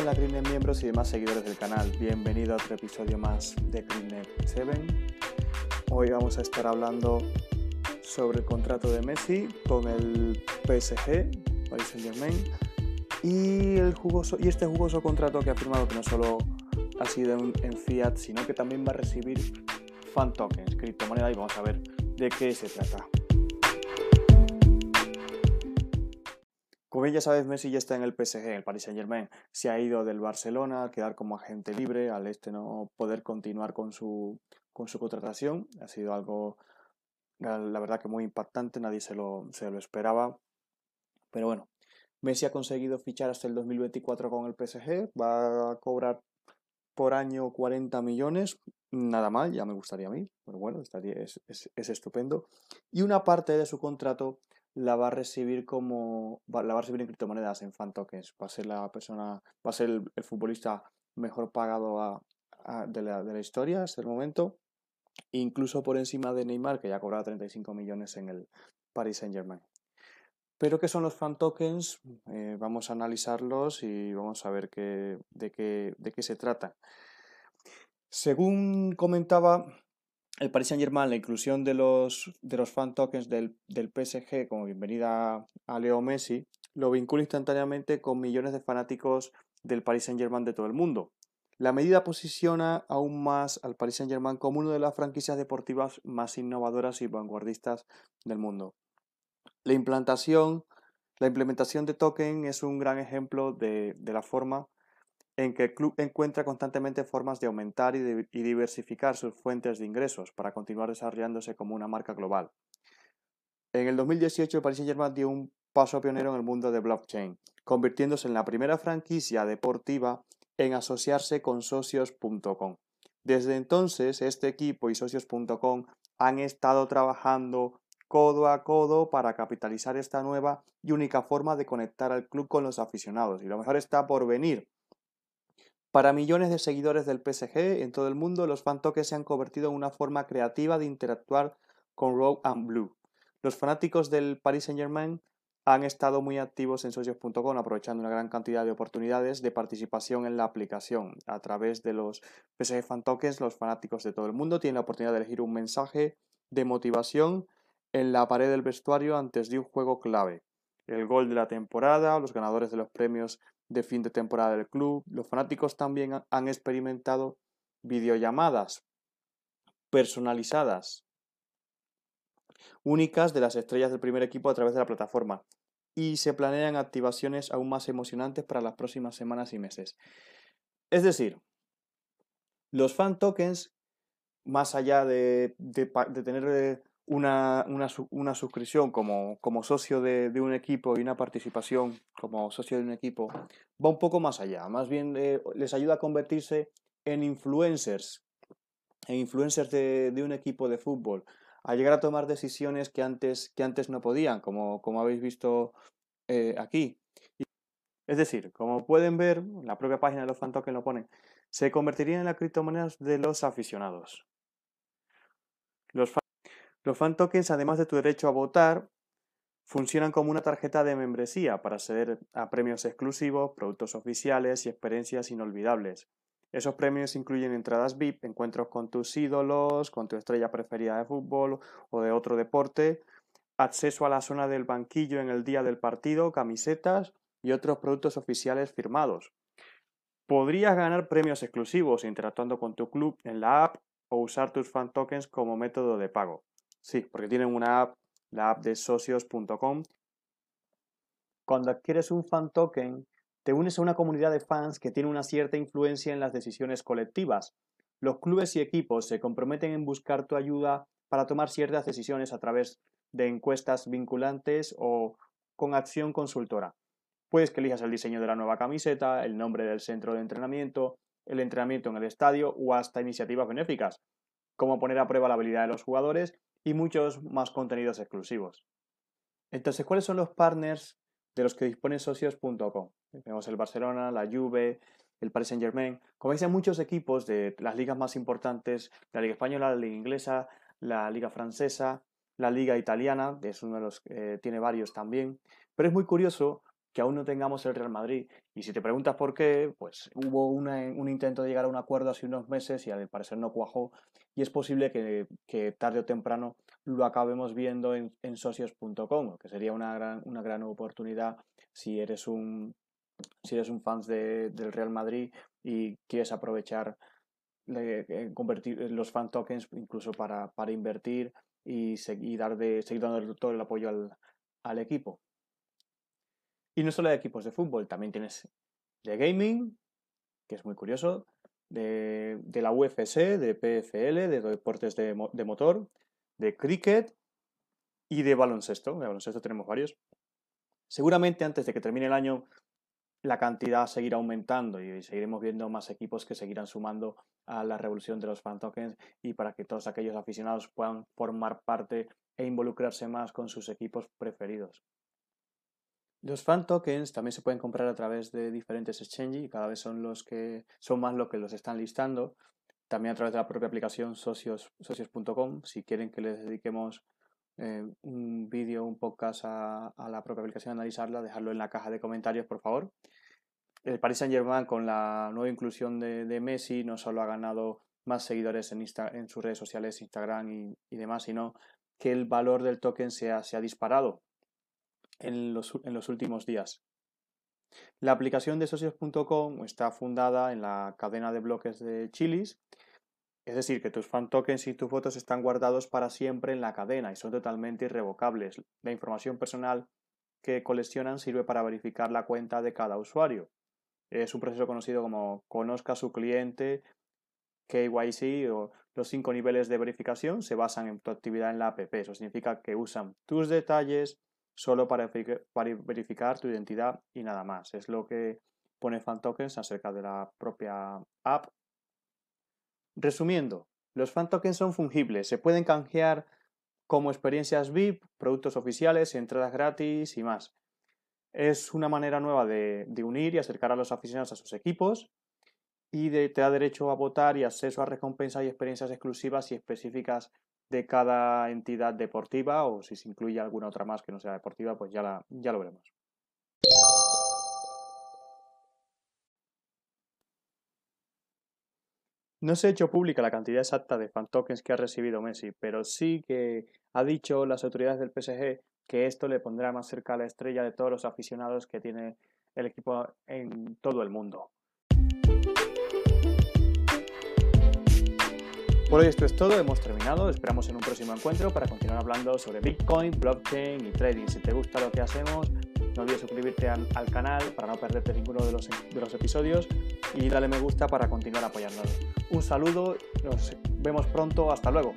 a la Greennet miembros y demás seguidores del canal. Bienvenido a otro episodio más de Greennet 7. Hoy vamos a estar hablando sobre el contrato de Messi con el PSG, Paris Saint Germain, y, el jugoso, y este jugoso contrato que ha firmado que no solo ha sido en, fiat, sino que también va a recibir fan tokens, criptomoneda, y vamos a ver de qué se trata. Como ya sabes, Messi ya está en el PSG, en el Paris Saint Germain. Se ha ido del Barcelona a quedar como agente libre, al este no poder continuar con su, con su contratación. Ha sido algo, la verdad que muy impactante, nadie se lo, se lo esperaba. Pero bueno, Messi ha conseguido fichar hasta el 2024 con el PSG, va a cobrar por año 40 millones, nada mal, ya me gustaría a mí, pero bueno, estaría, es, es estupendo. Y una parte de su contrato la va a recibir como la va a recibir en criptomonedas, en fan tokens. Va a ser la persona, va a ser el, futbolista mejor pagado de, la, de, la, historia hasta el momento, incluso por encima de Neymar, que ya ha cobrado 35 millones en el Paris Saint Germain. Pero ¿qué son los fan tokens? Eh, vamos a analizarlos y vamos a ver qué, de, qué, de qué se trata. Según comentaba el Paris Saint Germain, la inclusión de los, de los fan tokens del, del PSG como bienvenida a Leo Messi, lo vincula instantáneamente con millones de fanáticos del Paris Saint Germain de todo el mundo. La medida posiciona aún más al Paris Saint Germain como una de las franquicias deportivas más innovadoras y vanguardistas del mundo. La implantación, la implementación de token es un gran ejemplo de, de la forma en que el club encuentra constantemente formas de aumentar y, diversificar sus fuentes de ingresos para continuar desarrollándose como una marca global. En el 2018, el Paris Saint-Germain dio un paso pionero en el mundo de blockchain, convirtiéndose en la primera franquicia deportiva en asociarse con socios.com. Desde entonces, este equipo y socios.com han estado trabajando codo a codo para capitalizar esta nueva y única forma de conectar al club con los aficionados. Y lo mejor está por venir, para millones de seguidores del PSG en todo el mundo, los fan tokens se han convertido en una forma creativa de interactuar con Rogue and Blue. Los fanáticos del Paris Saint-Germain han estado muy activos en socios.com, aprovechando una gran cantidad de oportunidades de participación en la aplicación. A través de los PSG Fan Tokens, los fanáticos de todo el mundo tienen la oportunidad de elegir un mensaje de motivación en la pared del vestuario antes de un juego clave. El gol de la temporada, los ganadores de los premios de fin de temporada del club. Los fanáticos también han experimentado videollamadas personalizadas únicas de las estrellas del primer equipo a través de la plataforma y se planean activaciones aún más emocionantes para las próximas semanas y meses. Es decir, los fan tokens, más allá de, tener eh, una, una, suscripción como, como socio de, un equipo y una participación como socio de un equipo va un poco más allá. Más bien eh, les ayuda a convertirse en influencers, en influencers de, un equipo de fútbol, a llegar a tomar decisiones que antes, que antes no podían, como, como habéis visto eh, aquí. Es decir, como pueden ver, la propia página de los que lo ponen, se convertirían en las criptomonedas de los aficionados. Los los fan tokens, además de tu derecho a votar, funcionan como una tarjeta de membresía para acceder a premios exclusivos, productos oficiales y experiencias inolvidables. Esos premios incluyen entradas VIP, encuentros con tus ídolos, con tu estrella preferida de fútbol o de otro deporte, acceso a la zona del banquillo en el día del partido, camisetas y otros productos oficiales firmados. Podrías ganar premios exclusivos interactuando con tu club en la app o usar tus fan tokens como método de pago. Sí, porque tienen una app, la app de socios.com. Cuando adquieres un fan token, te unes a una comunidad de fans que tiene una cierta influencia en las decisiones colectivas. Los clubes y equipos se comprometen en buscar tu ayuda para tomar ciertas decisiones a través de encuestas vinculantes o con acción consultora. Puedes que elijas el diseño de la nueva camiseta, el nombre del centro de entrenamiento, el entrenamiento en el estadio o hasta iniciativas benéficas, como poner a prueba la habilidad de los jugadores y muchos más contenidos exclusivos. Entonces, ¿cuáles son los partners de los que dispone socios.com? Tenemos el Barcelona, la Juve, el Paris Saint Germain. Como veis, hay muchos equipos de las ligas más importantes, la Liga Española, la Liga Inglesa, la Liga Francesa, la Liga Italiana, es uno de los, eh, tiene varios también. Pero es muy curioso que aún no tengamos el Real Madrid. Y si te preguntas por qué, pues hubo un intento de llegar a un acuerdo hace unos meses y al parecer no cuajó. Y es posible que, tarde o temprano lo acabemos viendo en, socios.com, que sería una gran, una gran oportunidad si eres un, si eres un fan del Real Madrid y quieres aprovechar eh, convertir los fan tokens incluso para, para invertir y, seguir, dar de, seguir dando todo el apoyo al, al equipo. Y no solo de equipos de fútbol, también tienes de gaming, que es muy curioso, de, la UFC, de PFL, de deportes de, de, motor, de cricket y de baloncesto. De baloncesto tenemos varios. Seguramente antes de que termine el año la cantidad seguirá aumentando y seguiremos viendo más equipos que seguirán sumando a la revolución de los fan tokens y para que todos aquellos aficionados puedan formar parte e involucrarse más con sus equipos preferidos. Los fan tokens también se pueden comprar a través de diferentes exchanges y cada vez son los que son más los que los están listando. También a través de la propia aplicación socios, socios.com. Si quieren que les dediquemos eh, un vídeo, un podcast a, la propia aplicación, analizarla, dejarlo en la caja de comentarios, por favor. El Paris Saint Germain con la nueva inclusión de, Messi no solo ha ganado más seguidores en, en sus redes sociales, Instagram y, demás, sino que el valor del token se ha disparado en los, últimos días. La aplicación de socios.com está fundada en la cadena de bloques de Chilis, es decir, que tus fan tokens y tus fotos están guardados para siempre en la cadena y son totalmente irrevocables. La información personal que coleccionan sirve para verificar la cuenta de cada usuario. Es un proceso conocido como conozca a su cliente, KYC o los cinco niveles de verificación se basan en tu actividad en la app. Eso significa que usan tus detalles, solo para, verificar tu identidad y nada más. Es lo que pone FanTokens acerca de la propia app. Resumiendo, los FanTokens son fungibles, se pueden canjear como experiencias VIP, productos oficiales, entradas gratis y más. Es una manera nueva de, unir y acercar a los aficionados a sus equipos y te da derecho a votar y acceso a recompensas y experiencias exclusivas y específicas de cada entidad deportiva o si se incluye alguna otra más que no sea deportiva, pues ya, la, ya lo veremos. No se ha hecho pública la cantidad exacta de fan tokens que ha recibido Messi, pero sí que ha dicho las autoridades del PSG que esto le pondrá más cerca a la estrella de todos los aficionados que tiene el equipo en todo el mundo. Por hoy esto es todo, hemos terminado, esperamos en un próximo encuentro para continuar hablando sobre Bitcoin, blockchain y trading. Si te gusta lo que hacemos, no olvides suscribirte al, canal para no perderte ninguno de los, de los episodios y dale me gusta para continuar apoyándonos. Un saludo, nos vemos pronto, hasta luego.